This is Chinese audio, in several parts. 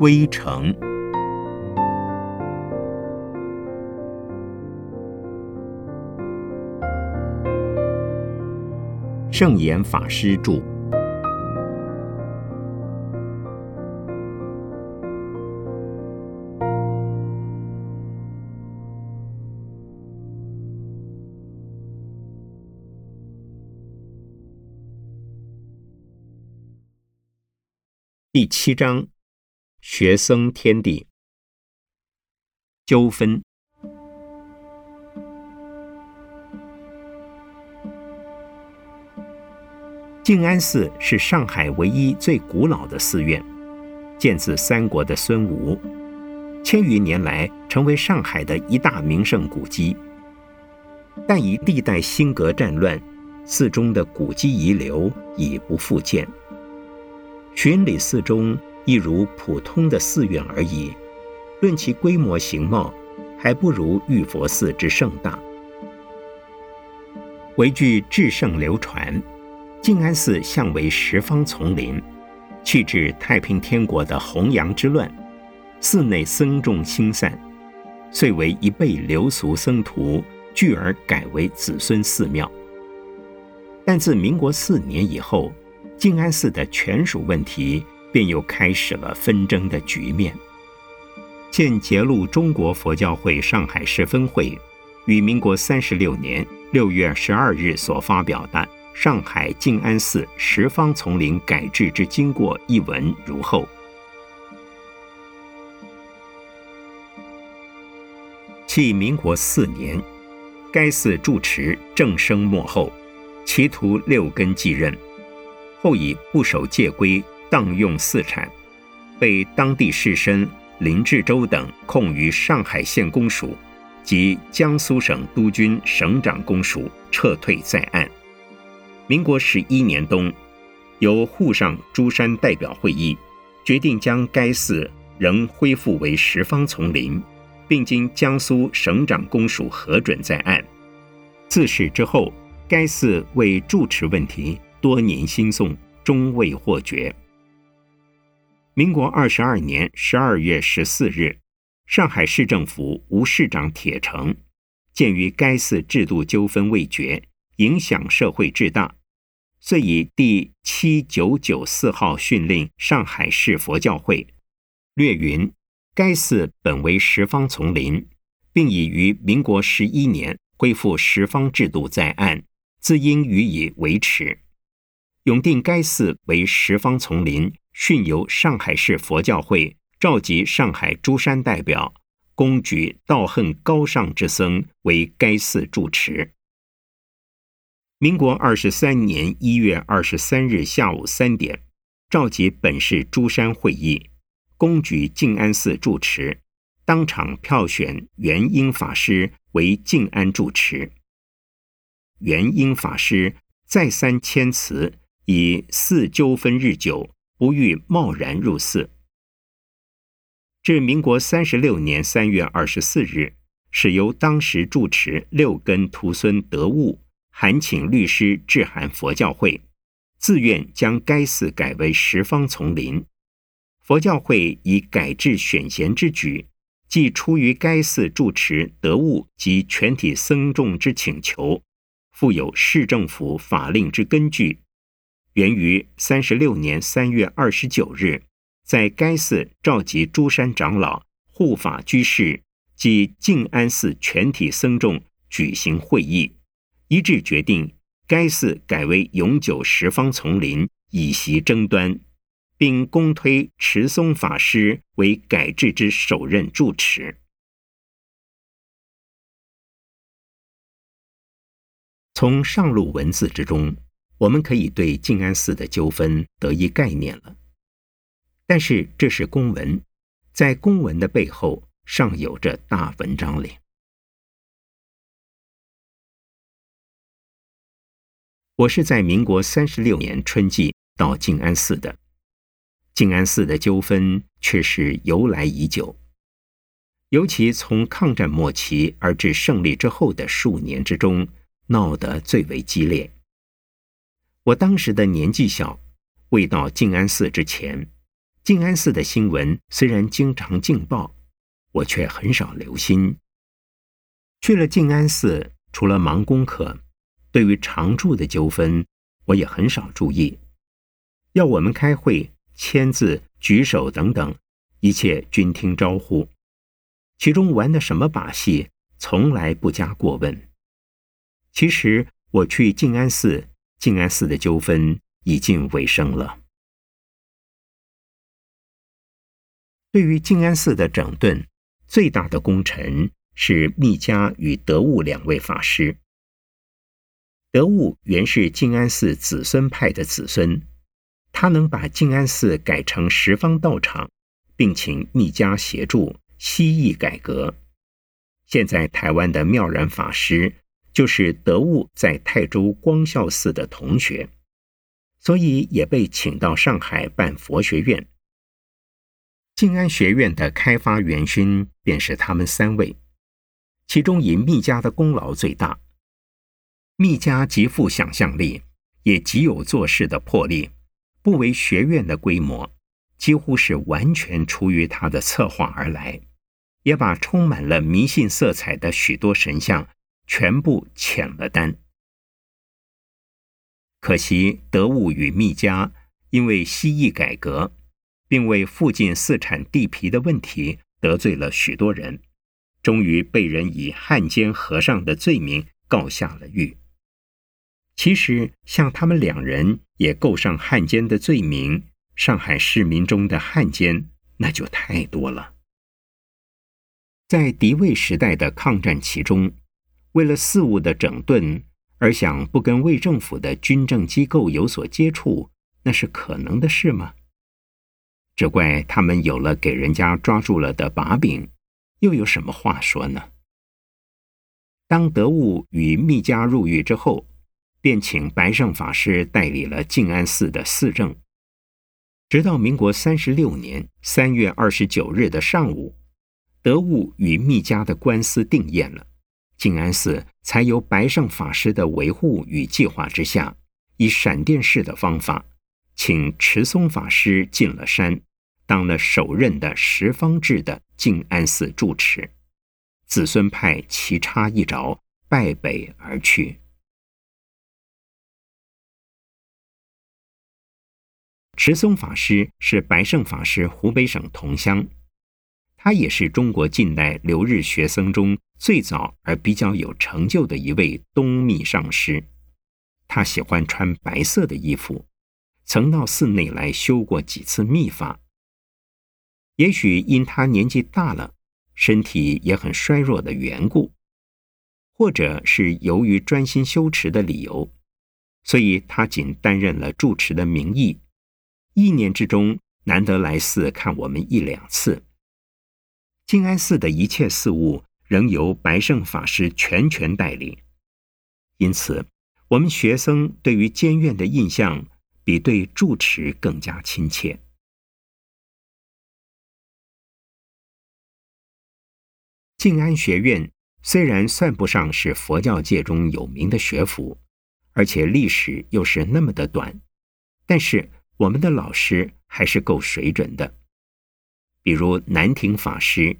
归程。圣严法师著。第七章：学僧天地纠纷。静安寺是上海唯一最古老的寺院，建自三国的孙吴，千余年来成为上海的一大名胜古迹。但以历代兴革战乱，寺中的古迹遗留已不复见。巡礼寺中亦如普通的寺院而已，论其规模形貌，还不如玉佛寺之盛大。唯据至圣流传，静安寺向为十方丛林，去至太平天国的弘扬之乱，寺内僧众兴散，遂为一辈流俗僧徒聚而改为子孙寺庙。但自民国四年以后。静安寺的权属问题便又开始了纷争的局面。现揭露中国佛教会上海市分会于民国三十六年六月十二日所发表的《上海静安寺十方丛林改制之经过》一文如后：弃民国四年，该寺住持正生末后，其徒六根继任。后以不守戒规，荡用寺产，被当地士绅林志洲等控于上海县公署及江苏省督军省长公署，撤退在案。民国十一年冬，由沪上诸山代表会议决定将该寺仍恢复为十方丛林，并经江苏省长公署核准在案。自始之后，该寺为住持问题。多年兴讼终未获决。民国二十二年十二月十四日，上海市政府吴市长铁城，鉴于该寺制度纠纷未决，影响社会至大，遂以第七九九四号训令上海市佛教会，略云：该寺本为十方丛林，并已于民国十一年恢复十方制度在案，自应予以维持。永定该寺为十方丛林，训由上海市佛教会召集上海诸山代表，公举道恨高尚之僧为该寺住持。民国二十三年一月二十三日下午三点，召集本市诸山会议，公举静安寺住持，当场票选元英法师为静安住持。元英法师再三谦辞。以寺纠纷日久，不欲贸然入寺。至民国三十六年三月二十四日，是由当时住持六根徒孙得悟函请律师致函佛教会，自愿将该寺改为十方丛林。佛教会以改制选贤之举，既出于该寺住持得悟及全体僧众之请求，附有市政府法令之根据。源于三十六年三月二十九日，在该寺召集诸山长老、护法居士及静安寺全体僧众举行会议，一致决定该寺改为永久十方丛林，以息争端，并公推持松法师为改制之首任住持。从上路文字之中。我们可以对静安寺的纠纷得一概念了，但是这是公文，在公文的背后尚有着大文章哩。我是在民国三十六年春季到静安寺的，静安寺的纠纷却是由来已久，尤其从抗战末期而至胜利之后的数年之中，闹得最为激烈。我当时的年纪小，未到静安寺之前，静安寺的新闻虽然经常劲报，我却很少留心。去了静安寺，除了忙功课，对于常住的纠纷，我也很少注意。要我们开会、签字、举手等等，一切均听招呼。其中玩的什么把戏，从来不加过问。其实我去静安寺，静安寺的纠纷已近尾声了。对于静安寺的整顿，最大的功臣是密迦与德悟两位法师。德悟原是静安寺子孙派的子孙，他能把静安寺改成十方道场，并请密迦协助西义改革。现在台湾的妙然法师就是德悟在泰州光孝寺的同学，所以也被请到上海办佛学院。静安学院的开发元勋便是他们三位，其中以密家的功劳最大。密家极富想象力，也极有做事的魄力，不为学院的规模，几乎是完全出于他的策划而来，也把充满了迷信色彩的许多神像全部遣了单。可惜德物与密家因为西义改革。并为附近四产地皮的问题得罪了许多人，终于被人以汉奸和尚的罪名告下了狱。其实，像他们两人也够上汉奸的罪名，上海市民中的汉奸那就太多了。在敌魏时代的抗战其中，为了事务的整顿而想不跟魏政府的军政机构有所接触，那是可能的事吗？只怪他们有了给人家抓住了的把柄，又有什么话说呢？当德务与密家入狱之后，便请白胜法师代理了静安寺的寺政。直到民国三十六年三月二十九日的上午，德务与密家的官司定验了，静安寺才由白胜法师的维护与计划之下，以闪电式的方法，请持松法师进了山。当了首任的十方制的静安寺住持，子孙派棋差一着，败北而去。持松法师是白胜法师湖北省同乡，他也是中国近代留日学僧中最早而比较有成就的一位东密上师。他喜欢穿白色的衣服，曾到寺内来修过几次密法。也许因他年纪大了，身体也很衰弱的缘故，或者是由于专心修持的理由，所以他仅担任了住持的名义，一年之中难得来寺看我们一两次。静安寺的一切事务仍由白胜法师全权代理，因此我们学生对于监院的印象比对住持更加亲切。静安学院虽然算不上是佛教界中有名的学府，而且历史又是那么的短，但是我们的老师还是够水准的，比如南亭法师、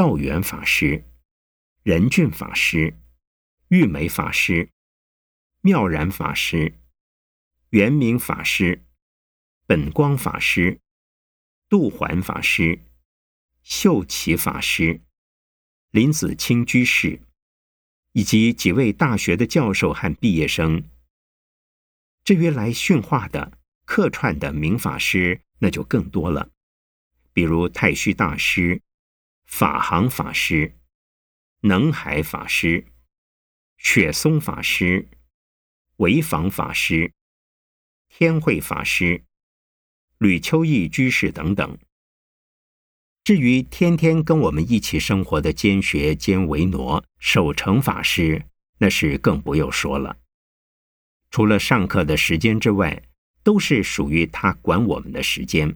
道元法师、仁俊法师、玉梅法师、妙然法师、圆明法师、本光法师、杜环法师、秀奇法师。林子清居士，以及几位大学的教授和毕业生。至于来训话的、客串的名法师，那就更多了，比如太虚大师、法行法师、能海法师、雪松法师、潍坊法师、天慧法师、吕秋义居士等等。至于天天跟我们一起生活的监学兼维挪守成法师，那是更不用说了。除了上课的时间之外，都是属于他管我们的时间。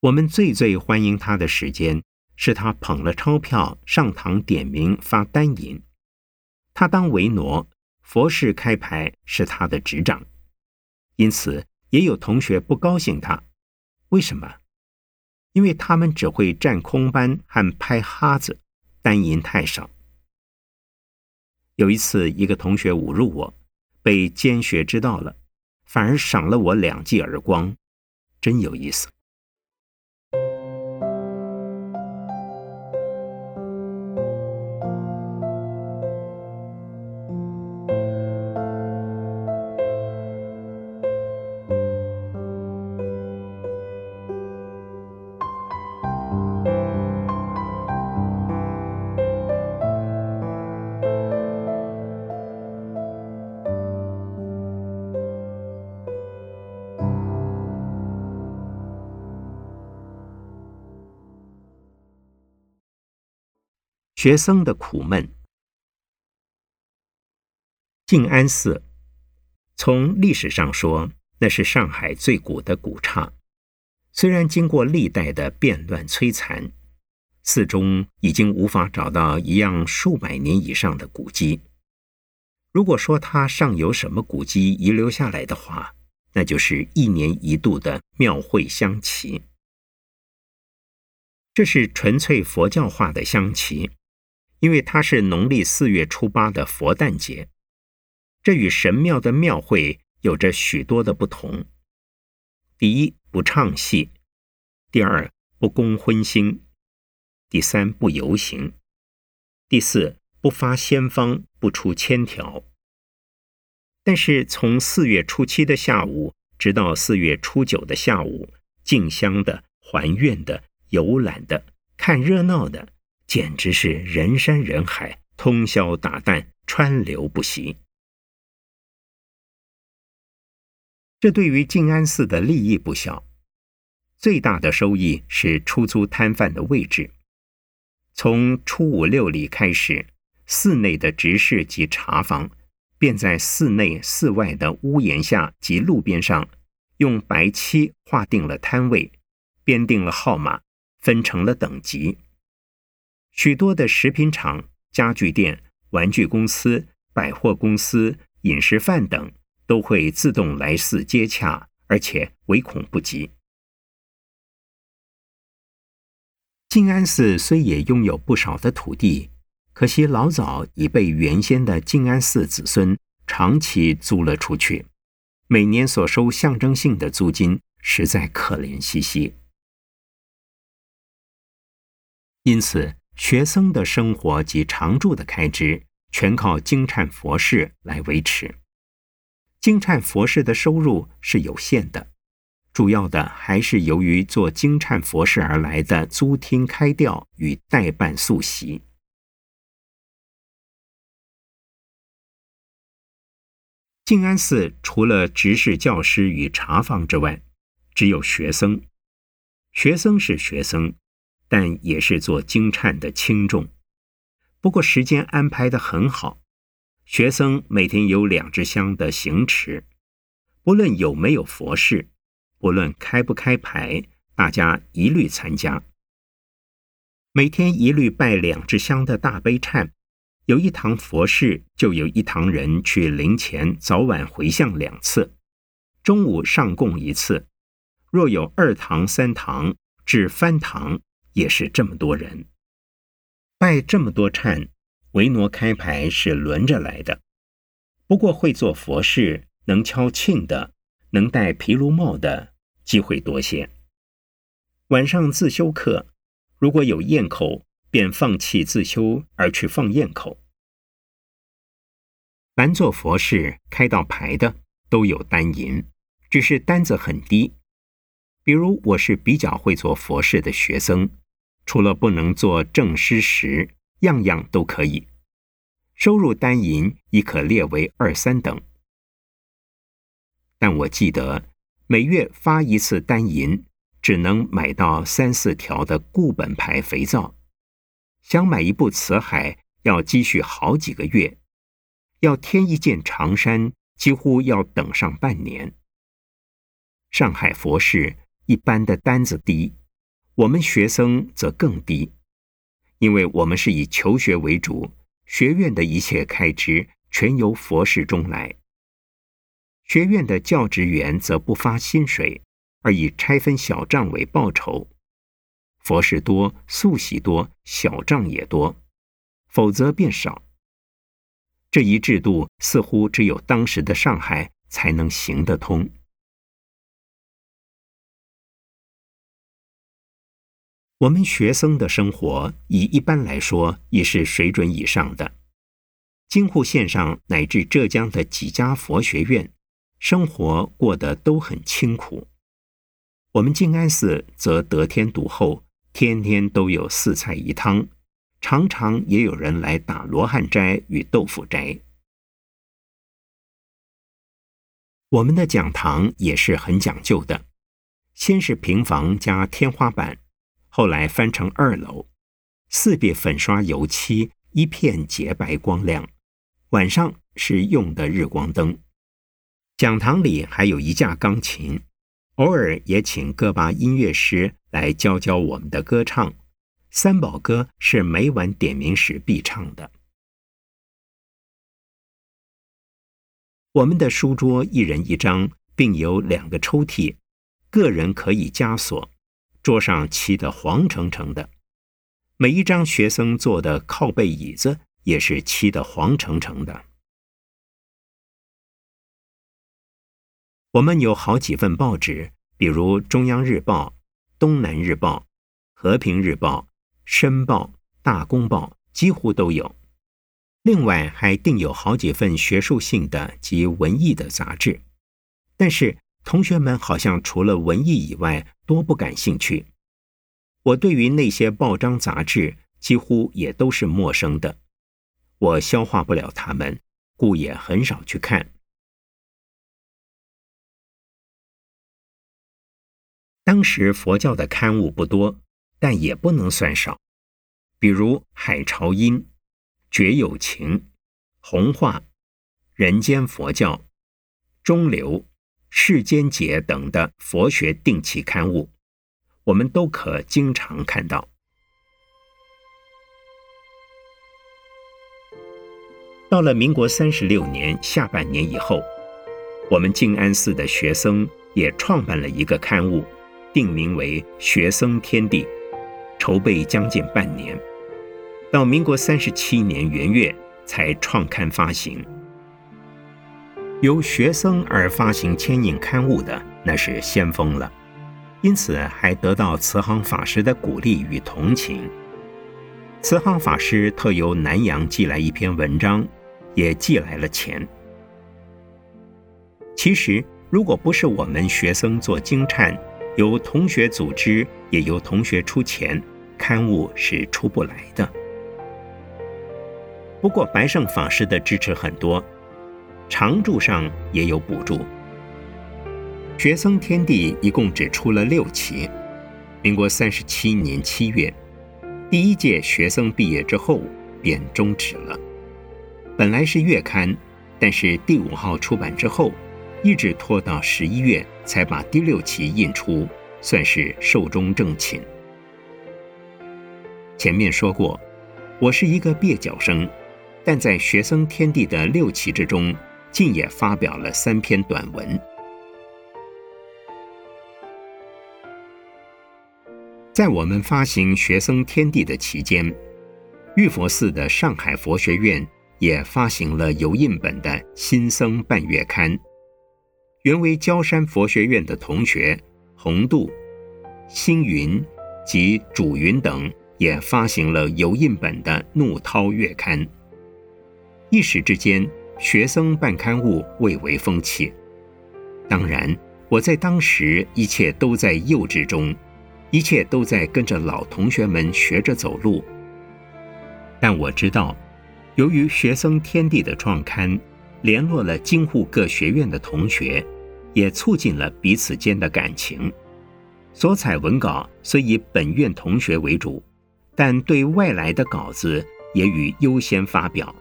我们最最欢迎他的时间，是他捧了钞票上堂点名发单银。他当维挪，佛事开牌是他的执掌，因此也有同学不高兴他，为什么？因为他们只会占空班和拍哈子，单银太少。有一次，一个同学侮辱我，被监学知道了，反而赏了我两记耳光，真有意思。学生的苦闷。静安寺，从历史上说，那是上海最古的古刹。虽然经过历代的变乱摧残，寺中已经无法找到一样数百年以上的古迹。如果说它尚有什么古迹遗留下来的话，那就是一年一度的庙会香旗。这是纯粹佛教化的香旗。因为它是农历四月初八的佛诞节，这与神庙的庙会有着许多的不同。第一，不唱戏；第二，不供荤腥；第三，不游行；第四，不发仙方，不出千条。但是从四月初七的下午，直到四月初九的下午，进香的、还愿的、游览的、看热闹的。简直是人山人海，通宵达旦，川流不息。这对于静安寺的利益不小，最大的收益是出租摊贩的位置。从初五六里开始，寺内的执事及茶房，便在寺内寺外的屋檐下及路边上，用白漆划定了摊位，编定了号码，分成了等级。许多的食品厂、家具店、玩具公司、百货公司、饮食饭等都会自动来寺接洽，而且唯恐不及。静安寺虽也拥有不少的土地，可惜老早已被原先的静安寺子孙长期租了出去，每年所收象征性的租金实在可怜兮兮，因此。学僧的生活及常住的开支，全靠经忏佛事来维持。经忏佛事的收入是有限的，主要的还是由于做经忏佛事而来的租厅开吊与代办宿席。静安寺除了执事教师与茶房之外，只有学僧。学僧是学僧。但也是做经忏的轻重，不过时间安排的很好。学僧每天有两支香的行持，不论有没有佛事，不论开不开牌，大家一律参加。每天一律拜两支香的大悲忏，有一堂佛事，就有一堂人去灵前早晚回向两次，中午上供一次。若有二堂、三堂至翻堂。也是这么多人拜这么多忏，维诺开牌是轮着来的。不过会做佛事、能敲磬的、能戴毗卢帽的机会多些。晚上自修课，如果有咽口，便放弃自修而去放咽口。凡做佛事、开到牌的都有单银，只是单子很低。比如我是比较会做佛事的学生。除了不能做正师时，样样都可以。收入单银亦可列为二三等。但我记得每月发一次单银，只能买到三四条的固本牌肥皂。想买一部辞海，要积蓄好几个月；要添一件长衫，几乎要等上半年。上海佛事一般的单子低。我们学生则更低，因为我们是以求学为主，学院的一切开支全由佛事中来。学院的教职员则不发薪水，而以拆分小账为报酬。佛事多，素喜多，小账也多，否则便少。这一制度似乎只有当时的上海才能行得通。我们学僧的生活，以一般来说已是水准以上的。京沪线上乃至浙江的几家佛学院，生活过得都很清苦。我们静安寺则得天独厚。天天都有四菜一汤，常常也有人来打罗汉斋与豆腐斋。我们的讲堂也是很讲究的，先是平房加天花板，后来翻成二楼，四壁粉刷油漆，一片洁白光亮。晚上是用的日光灯。讲堂里还有一架钢琴。偶尔也请各把音乐师来教教我们的歌唱，三宝歌是每晚点名时必唱的。我们的书桌一人一张，并有两个抽屉，个人可以加锁。桌上漆得黄澄澄的，每一张学生坐的靠背椅子也是漆得黄澄澄的。我们有好几份报纸，比如《中央日报》《东南日报》《和平日报》《申报》《大公报》，几乎都有。另外还订有好几份学术性的及文艺的杂志。但是同学们好像除了文艺以外，多不感兴趣。我对于那些报章杂志几乎也都是陌生的，我消化不了它们，故也很少去看。当时佛教的刊物不多，但也不能算少，比如《海潮音》《觉有情》《红话》《人间佛教》《中流》《世间解》等的佛学定期刊物，我们都可经常看到。到了民国三十六年下半年以后，我们静安寺的学僧也创办了一个刊物。定名为《学僧天地》，筹备将近半年，到民国三十七年元月才创刊发行。由学僧而发行牵引刊物的，那是先锋了，因此还得到慈航法师的鼓励与同情。慈航法师特由南洋寄来一篇文章，也寄来了钱。其实，如果不是我们学生做经忏，由同学组织，也由同学出钱，刊物是出不来的。不过白胜法师的支持很多，常驻上也有补助。学僧天地一共只出了六期。民国三十七年七月，第一届学僧毕业之后便终止了。本来是月刊，但是第五号出版之后。一直拖到十一月才把第六期印出，算是寿终正寝。前面说过，我是一个蹩脚生，但在学生天地的六期之中，竟也发表了三篇短文。在我们发行学生天地的期间，玉佛寺的上海佛学院也发行了油印本的《新僧半月刊》。原为焦山佛学院的同学洪度、星云及主云等，也发行了油印本的《怒涛月刊》。一时之间，学僧办刊物蔚为风气。当然，我在当时一切都在幼稚中，一切都在跟着老同学们学着走路。但我知道，由于学僧天地的创刊。联络了京沪各学院的同学，也促进了彼此间的感情。所采文稿虽以本院同学为主，但对外来的稿子也予优先发表。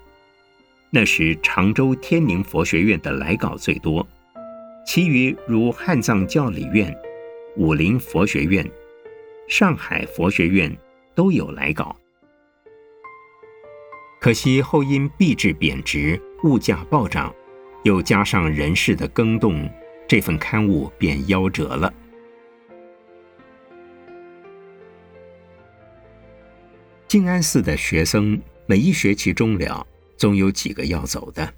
那时常州天宁佛学院的来稿最多，其余如汉藏教理院、武林佛学院、上海佛学院都有来稿。可惜后因币制贬值。物价暴涨，又加上人事的更动，这份刊物便夭折了。静安寺的学生每一学期终了，总有几个要走的；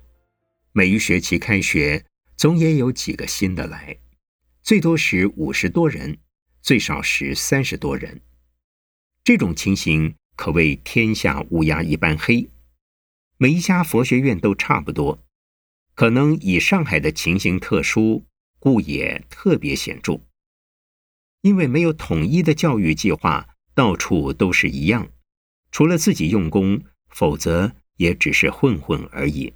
每一学期开学，总也有几个新的来。最多时五十多人，最少时三十多人。这种情形可谓天下乌鸦一般黑。每一家佛学院都差不多，可能以上海的情形特殊，故也特别显著。因为没有统一的教育计划，到处都是一样，除了自己用功，否则也只是混混而已。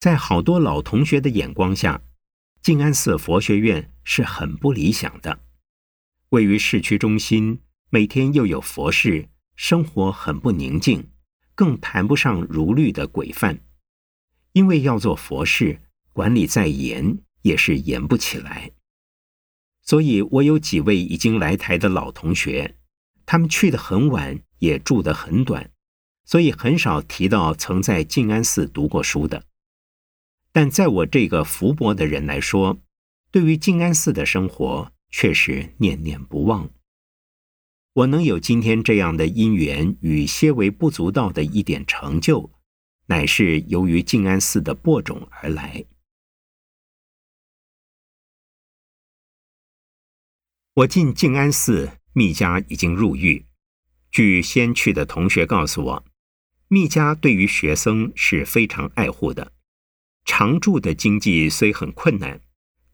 在好多老同学的眼光下，静安寺佛学院是很不理想的。位于市区中心，每天又有佛事，生活很不宁静，更谈不上如律的规范。因为要做佛事。管理再严也是严不起来，所以我有几位已经来台的老同学，他们去的很晚，也住得很短，所以很少提到曾在静安寺读过书的。但在我这个福薄的人来说，对于静安寺的生活却是念念不忘。我能有今天这样的因缘与些微不足道的一点成就，乃是由于静安寺的播种而来。我进静安寺，密家已经入狱。据先去的同学告诉我，密家对于学生是非常爱护的。常住的经济虽很困难，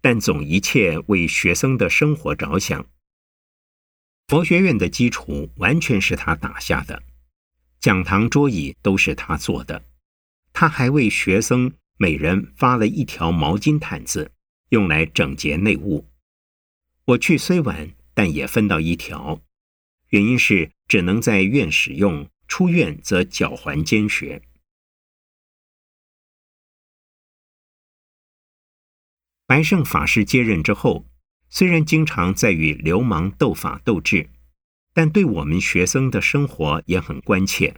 但总一切为学生的生活着想。佛学院的基础完全是他打下的，讲堂桌椅都是他做的。他还为学生每人发了一条毛巾毯子，用来整洁内务。我去虽晚，但也分到一条，原因是只能在院使用，出院则缴还监学。白胜法师接任之后，虽然经常在与流氓斗法斗智，但对我们学生的生活也很关切。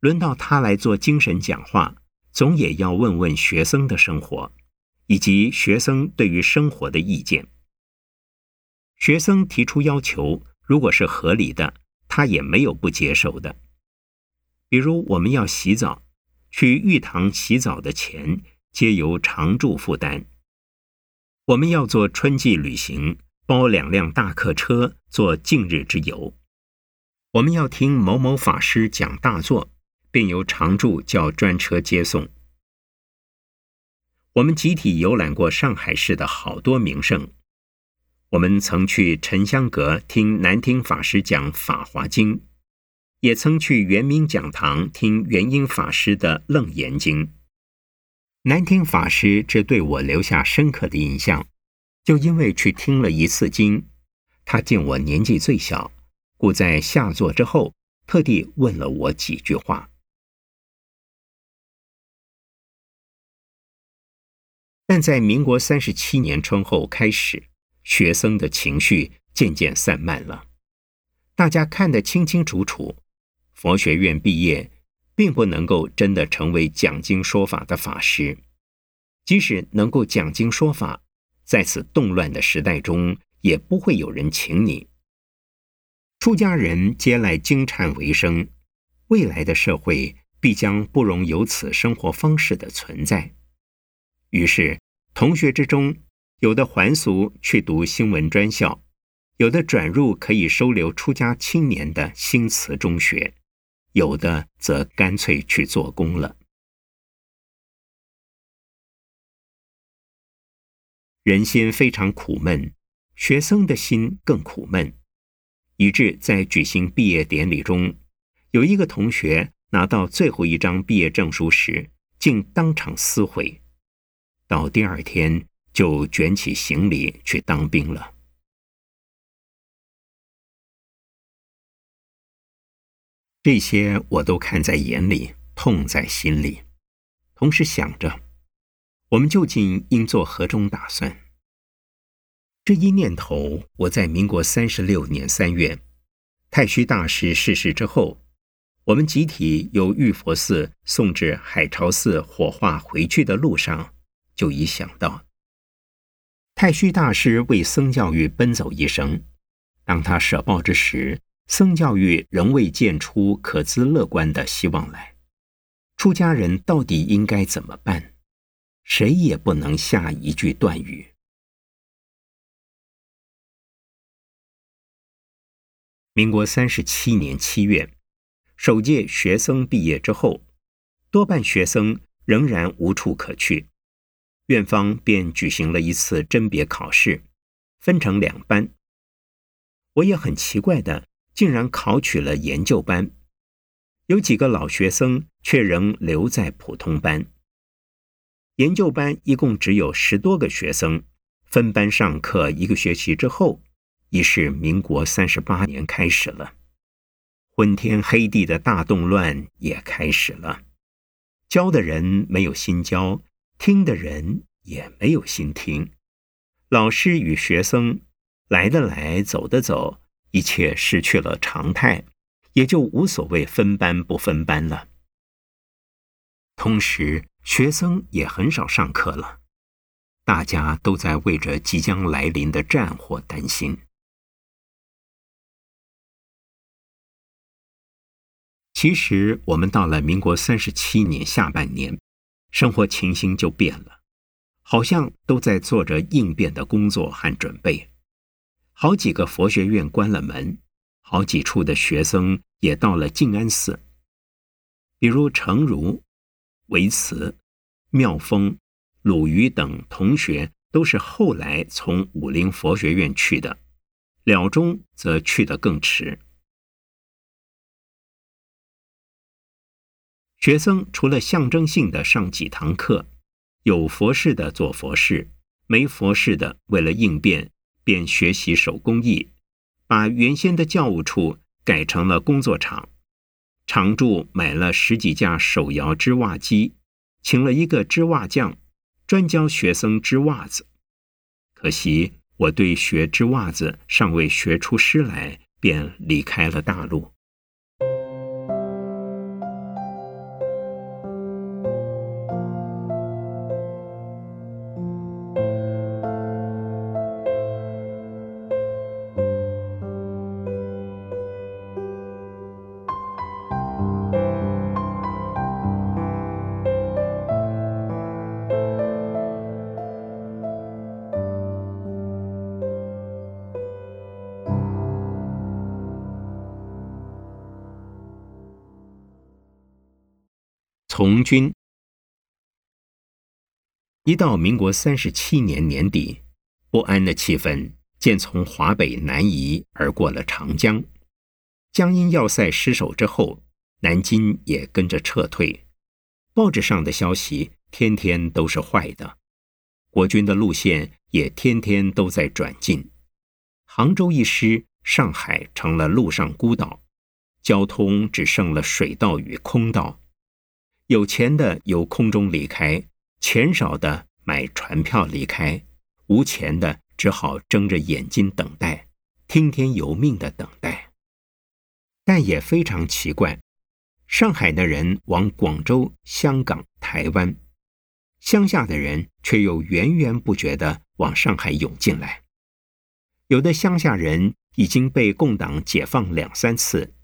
轮到他来做精神讲话，总也要问问学生的生活，以及学生对于生活的意见。学生提出要求，如果是合理的，他也没有不接受的。比如我们要洗澡，去浴堂洗澡的钱皆由常住负担。我们要做春季旅行，包两辆大客车做近日之游。我们要听某某法师讲大作，便由常住叫专车接送。我们集体游览过上海市的好多名胜。我们曾去沉香阁听南听法师讲《法华经》，也曾去圆明讲堂听元英法师的《楞严经》。南听法师这对我留下深刻的印象，就因为去听了一次经，他见我年纪最小，故在下座之后特地问了我几句话。但在民国三十七年春后开始。学生的情绪渐渐散漫了，大家看得清清楚楚。佛学院毕业，并不能够真的成为讲经说法的法师。即使能够讲经说法，在此动乱的时代中，也不会有人请你。出家人皆赖经忏为生，未来的社会必将不容有此生活方式的存在。于是，同学之中。有的还俗去读新闻专校，有的转入可以收留出家青年的新慈中学，有的则干脆去做工了。人心非常苦闷，学生的心更苦闷，以致在举行毕业典礼中，有一个同学拿到最后一张毕业证书时，竟当场撕毁。到第二天。就卷起行李去当兵了。这些我都看在眼里，痛在心里，同时想着，我们究竟应做何种打算？这一念头，我在民国三十六年三月，太虚大师逝世之后，我们集体由玉佛寺送至海潮寺火化回去的路上，就已想到。太虚大师为僧教育奔走一生，当他舍报之时，僧教育仍未见出可资乐观的希望来。出家人到底应该怎么办？谁也不能下一句断语。民国三十七年七月，首届学僧毕业之后，多半学僧仍然无处可去。院方便举行了一次甄别考试，分成两班。我也很奇怪的，竟然考取了研究班。有几个老学生却仍留在普通班。研究班一共只有十多个学生，分班上课一个学期之后，已是民国三十八年开始了。昏天黑地的大动乱也开始了，教的人没有心教。听的人也没有心听，老师与学生来的来，走的走，一切失去了常态，也就无所谓分班不分班了。同时，学生也很少上课了，大家都在为着即将来临的战火担心。其实，我们到了民国三十七年下半年。生活情形就变了，好像都在做着应变的工作和准备。好几个佛学院关了门，好几处的学生也到了静安寺。比如成如、维慈、妙峰、鲁瑜等同学，都是后来从武陵佛学院去的。了中则去得更迟。学生除了象征性的上几堂课，有佛事的做佛事，没佛事的为了应变，便学习手工艺，把原先的教务处改成了工作场。常住买了十几架手摇织袜机，请了一个织袜匠，专教学生织袜子。可惜我对学织袜子尚未学出师来，便离开了大陆。军。一到民国三十七年年底，不安的气氛渐从华北南移而过了长江。江阴要塞失守之后，南京也跟着撤退。报纸上的消息天天都是坏的，国军的路线也天天都在转进。杭州一失，上海成了陆上孤岛，交通只剩了水道与空道。有钱的由空中离开，钱少的买船票离开，无钱的只好睁着眼睛等待，听天由命的等待。但也非常奇怪，上海的人往广州、香港、台湾，乡下的人却又源源不绝的往上海涌进来。有的乡下人已经被共党解放两三次。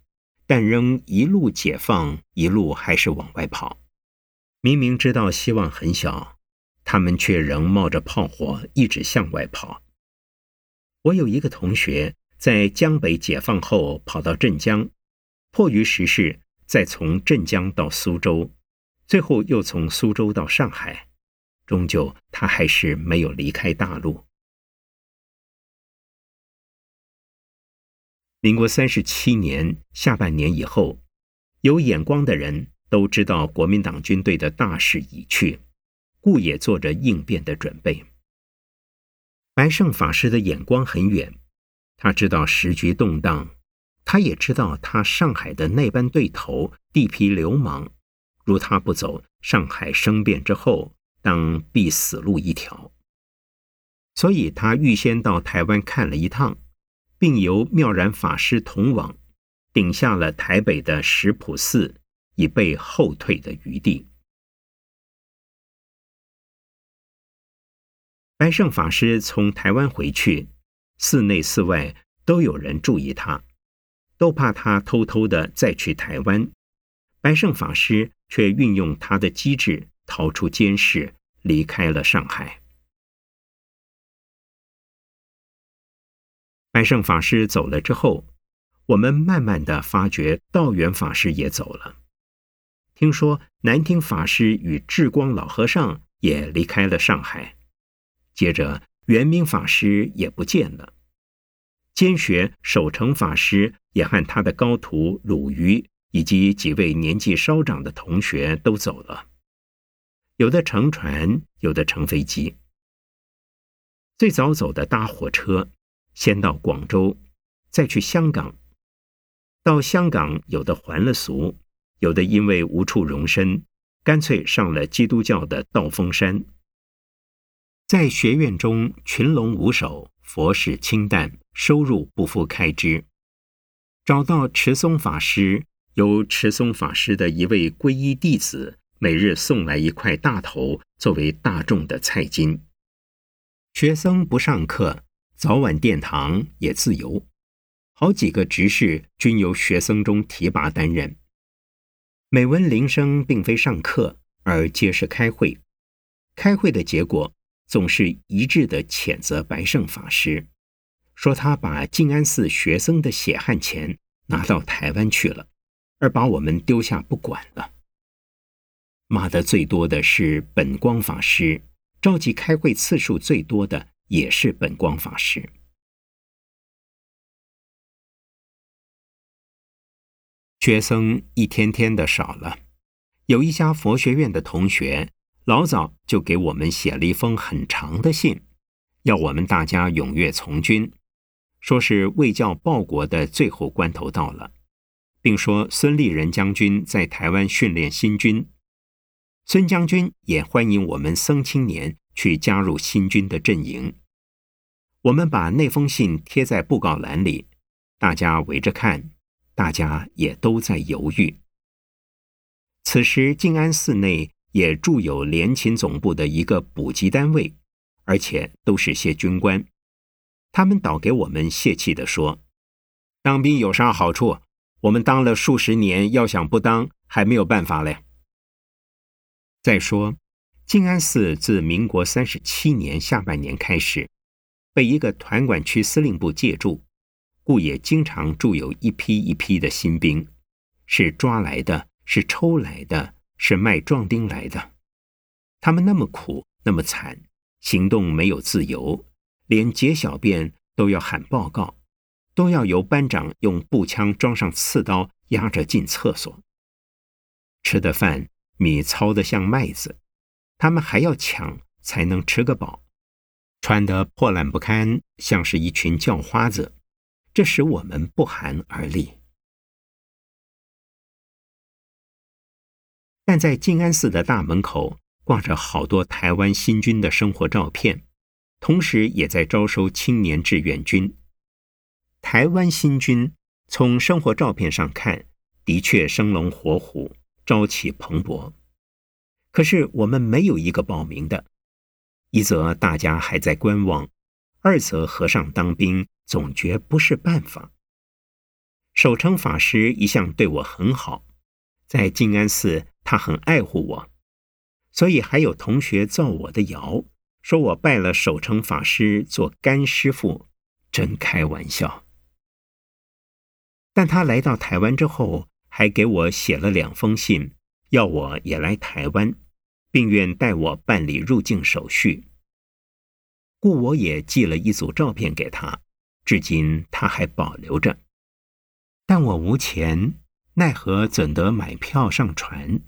但仍一路解放，一路还是往外跑。明明知道希望很小，他们却仍冒着炮火一直向外跑。我有一个同学在江北解放后跑到镇江，迫于时事，再从镇江到苏州，最后又从苏州到上海，终究他还是没有离开大陆。民国三十七年下半年以后，有眼光的人都知道国民党军队的大势已去，故也做着应变的准备。白胜法师的眼光很远，他知道时局动荡，他也知道他上海的那班对头地痞流氓，如他不走，上海生变之后，当必死路一条。所以他预先到台湾看了一趟。并由妙然法师同往，顶下了台北的石浦寺，以备后退的余地。白胜法师从台湾回去，寺内寺外都有人注意他，都怕他偷偷的再去台湾。白胜法师却运用他的机智，逃出监视，离开了上海。白胜法师走了之后，我们慢慢的发觉道元法师也走了。听说南听法师与智光老和尚也离开了上海。接着，圆明法师也不见了。监学守成法师也和他的高徒鲁瑜以及几位年纪稍长的同学都走了，有的乘船，有的乘飞机。最早走的搭火车，先到广州，再去香港。到香港，有的还了俗，有的因为无处容身，干脆上了基督教的道风山。在学院中，群龙无首，佛事清淡，收入不敷开支。找到持松法师，由持松法师的一位皈依弟子每日送来一块大头，作为大众的菜金。学僧不上课，早晚殿堂也自由。好几个执事均由学僧中提拔担任。每闻铃声，并非上课，而皆是开会。开会的结果。总是一致的谴责白胜法师，说他把静安寺学僧的血汗钱拿到台湾去了，而把我们丢下不管了。骂得最多的是本光法师，召集开会次数最多的也是本光法师。学僧一天天的少了，有一家佛学院的同学。老早就给我们写了一封很长的信，要我们大家踊跃从军，说是为教报国的最后关头到了，并说孙立人将军在台湾训练新军，孙将军也欢迎我们僧青年去加入新军的阵营。我们把那封信贴在布告栏里，大家围着看，大家也都在犹豫。此时静安寺内。也驻有联勤总部的一个补给单位，而且都是些军官。他们倒给我们泄气的说：“当兵有啥好处？我们当了数十年，要想不当还没有办法嘞。”再说，静安寺自民国三十七年下半年开始，被一个团管区司令部借住，故也经常驻有一批一批的新兵，是抓来的，是抽来的。是卖壮丁来的，他们那么苦，那么惨，行动没有自由，连解小便都要喊报告，都要由班长用步枪装上刺刀压着进厕所。吃的饭米糙的像麦子，他们还要抢才能吃个饱，穿得破烂不堪，像是一群叫花子，这使我们不寒而栗。但在静安寺的大门口挂着好多台湾新军的生活照片，同时也在招收青年志愿军。台湾新军从生活照片上看，的确生龙活虎，朝气蓬勃。可是我们没有一个报名的，一则大家还在观望，二则和尚当兵总觉不是办法。守城法师一向对我很好，在静安寺。他很爱护我，所以还有同学造我的谣，说我拜了守城法师做干师傅，真开玩笑。但他来到台湾之后，还给我写了两封信，要我也来台湾，并愿代我办理入境手续。故我也寄了一组照片给他，至今他还保留着。但我无钱，奈何怎得买票上船？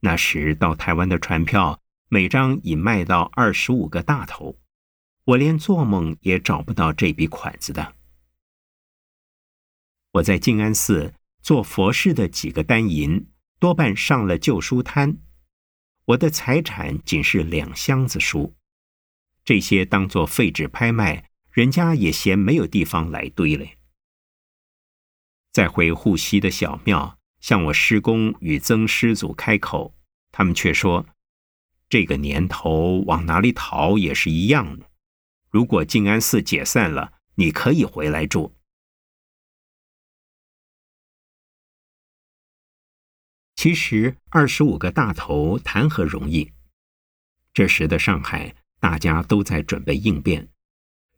那时到台湾的船票，每张已卖到二十五个大头，我连做梦也找不到这笔款子的。我在静安寺做佛事的几个单银，多半上了旧书摊，我的财产仅是两箱子书，这些当做废纸拍卖，人家也嫌没有地方来堆嘞。再回护溪的小庙。向我师公与曾师祖开口，他们却说：“这个年头往哪里逃也是一样的。如果静安寺解散了，你可以回来住。其实二十五个大头谈何容易？这时的上海，大家都在准备应变，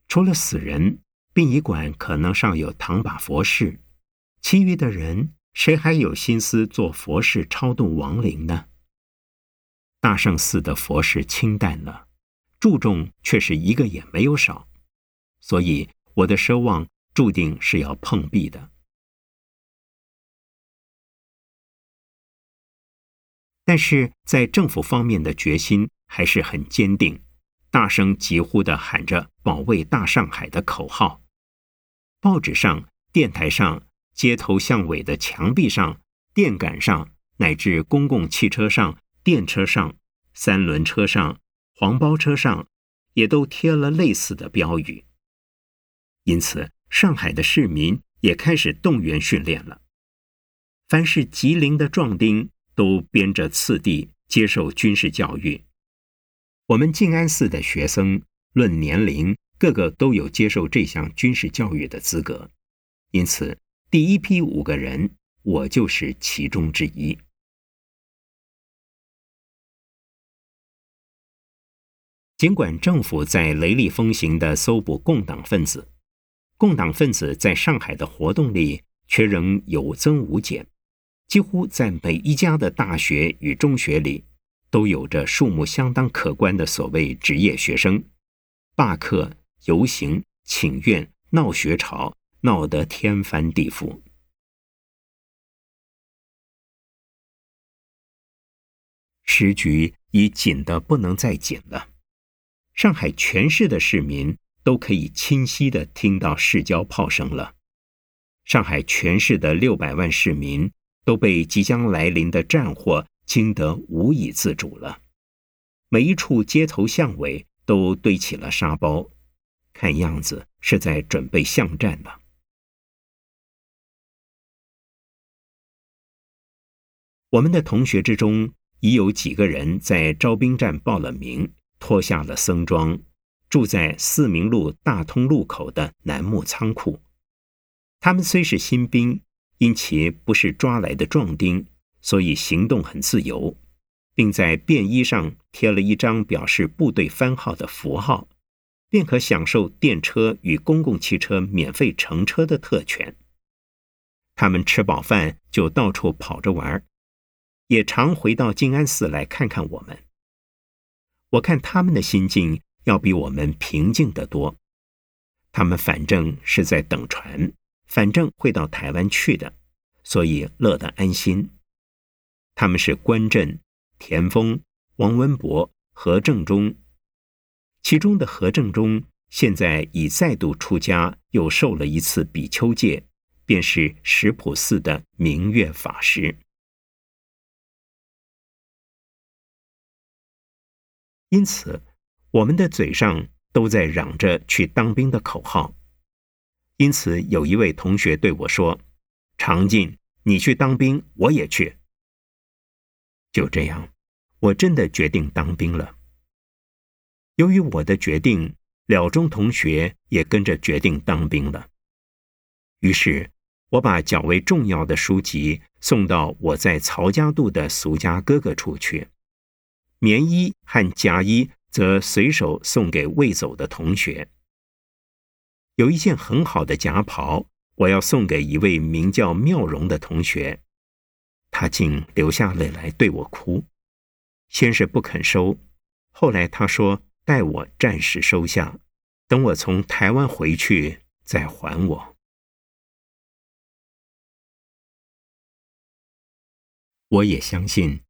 除了死人，殡仪馆可能尚有唐把佛事，其余的人谁还有心思做佛事超度亡灵呢？大圣寺的佛事清淡了，注重却是一个也没有少，所以我的奢望注定是要碰壁的。但是在政府方面的决心还是很坚定，大声疾呼的喊着“保卫大上海”的口号，报纸上、电台上、街头巷尾的墙壁上、电杆上，乃至公共汽车上。电车上、三轮车上、黄包车上，也都贴了类似的标语。因此，上海的市民也开始动员训练了。凡是吉林的壮丁，都编着次第接受军事教育。我们静安寺的学生，论年龄，个个都有接受这项军事教育的资格。因此，第一批五个人，我就是其中之一。尽管政府在雷厉风行地搜捕共党分子，共党分子在上海的活动力却仍有增无减。几乎在每一家的大学与中学里，都有着数目相当可观的所谓职业学生，罢课、游行、请愿、闹学潮，闹得天翻地覆。时局已紧得不能再紧了。上海全市的市民都可以清晰的听到市郊炮声了。上海全市的六百万市民都被即将来临的战祸惊得无以自主了。每一处街头巷尾都堆起了沙包，看样子是在准备巷战了。我们的同学之中已有几个人在招兵站报了名。脱下了僧装，住在四明路大通路口的楠木仓库。他们虽是新兵，因其不是抓来的壮丁，所以行动很自由，并在便衣上贴了一张表示部队番号的符号，便可享受电车与公共汽车免费乘车的特权。他们吃饱饭就到处跑着玩，也常回到静安寺来看看我们。我看他们的心境要比我们平静得多。他们反正是在等船，反正会到台湾去的，所以乐得安心。他们是关震、田丰、王文博、何正中，其中的何正中现在已再度出家，又受了一次比丘戒，便是石普寺的明月法师。因此，我们的嘴上都在嚷着去当兵的口号。因此，有一位同学对我说：“常进，你去当兵，我也去。”就这样，我真的决定当兵了。由于我的决定，了中同学也跟着决定当兵了。于是，我把较为重要的书籍送到我在曹家渡的俗家哥哥处去。棉衣和夹衣则随手送给未走的同学。有一件很好的夹袍，我要送给一位名叫妙容的同学，他竟流下泪来对我哭。先是不肯收，后来他说待我暂时收下，等我从台湾回去再还我。我也相信。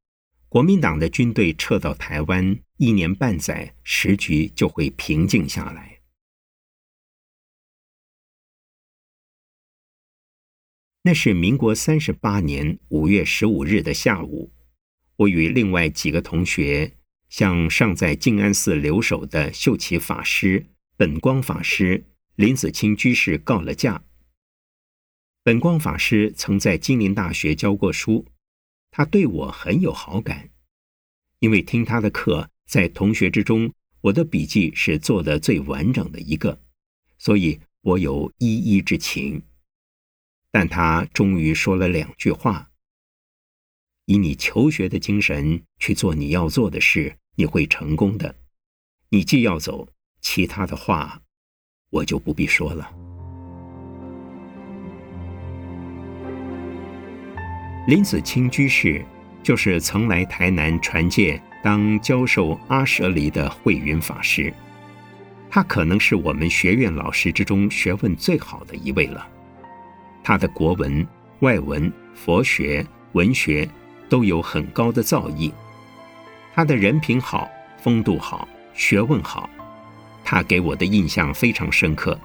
国民党的军队撤到台湾一年半载，时局就会平静下来。那是民国三十八年五月十五日的下午，我与另外几个同学向尚在静安寺留守的秀奇法师、本光法师、林子清居士告了假。本光法师曾在金陵大学教过书。他对我很有好感，因为听他的课在同学之中，我的笔记是做的最完整的一个，所以我有依依之情。但他终于说了两句话：“以你求学的精神去做你要做的事，你会成功的。你既要走，其他的话我就不必说了。”林子清居士就是曾来台南传戒当教授阿舍离的慧云法师，他可能是我们学院老师之中学问最好的一位了。他的国文、外文、佛学、文学都有很高的造诣。他的人品好，风度好，学问好，他给我的印象非常深刻。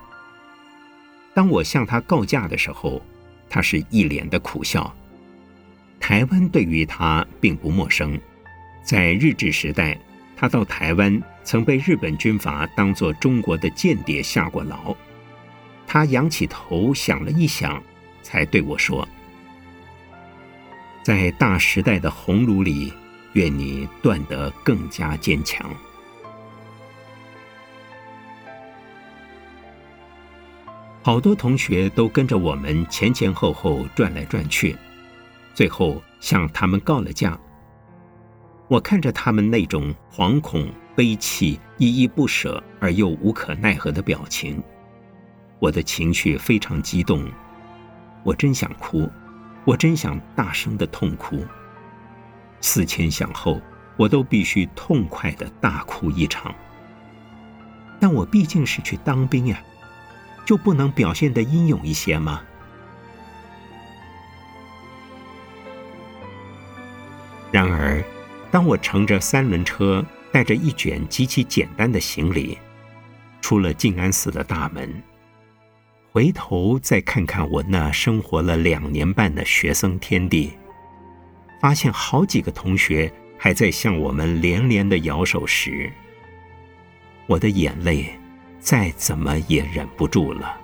当我向他告假的时候，他是一脸的苦笑。台湾对于他并不陌生，在日治时代，他到台湾曾被日本军阀当作中国的间谍下过牢。他仰起头想了一想，才对我说：“在大时代的红炉里，愿你断得更加坚强。”好多同学都跟着我们前前后后转来转去。最后向他们告了假。我看着他们那种惶恐、悲戚、依依不舍而又无可奈何的表情，我的情绪非常激动。我真想哭，我真想大声的痛哭。思前想后，我都必须痛快的大哭一场。但我毕竟是去当兵呀，就不能表现的英勇一些吗？然而，当我乘着三轮车，带着一卷极其简单的行李，出了静安寺的大门，回头再看看我那生活了两年半的学生天地，发现好几个同学还在向我们连连的摇手时，我的眼泪再怎么也忍不住了。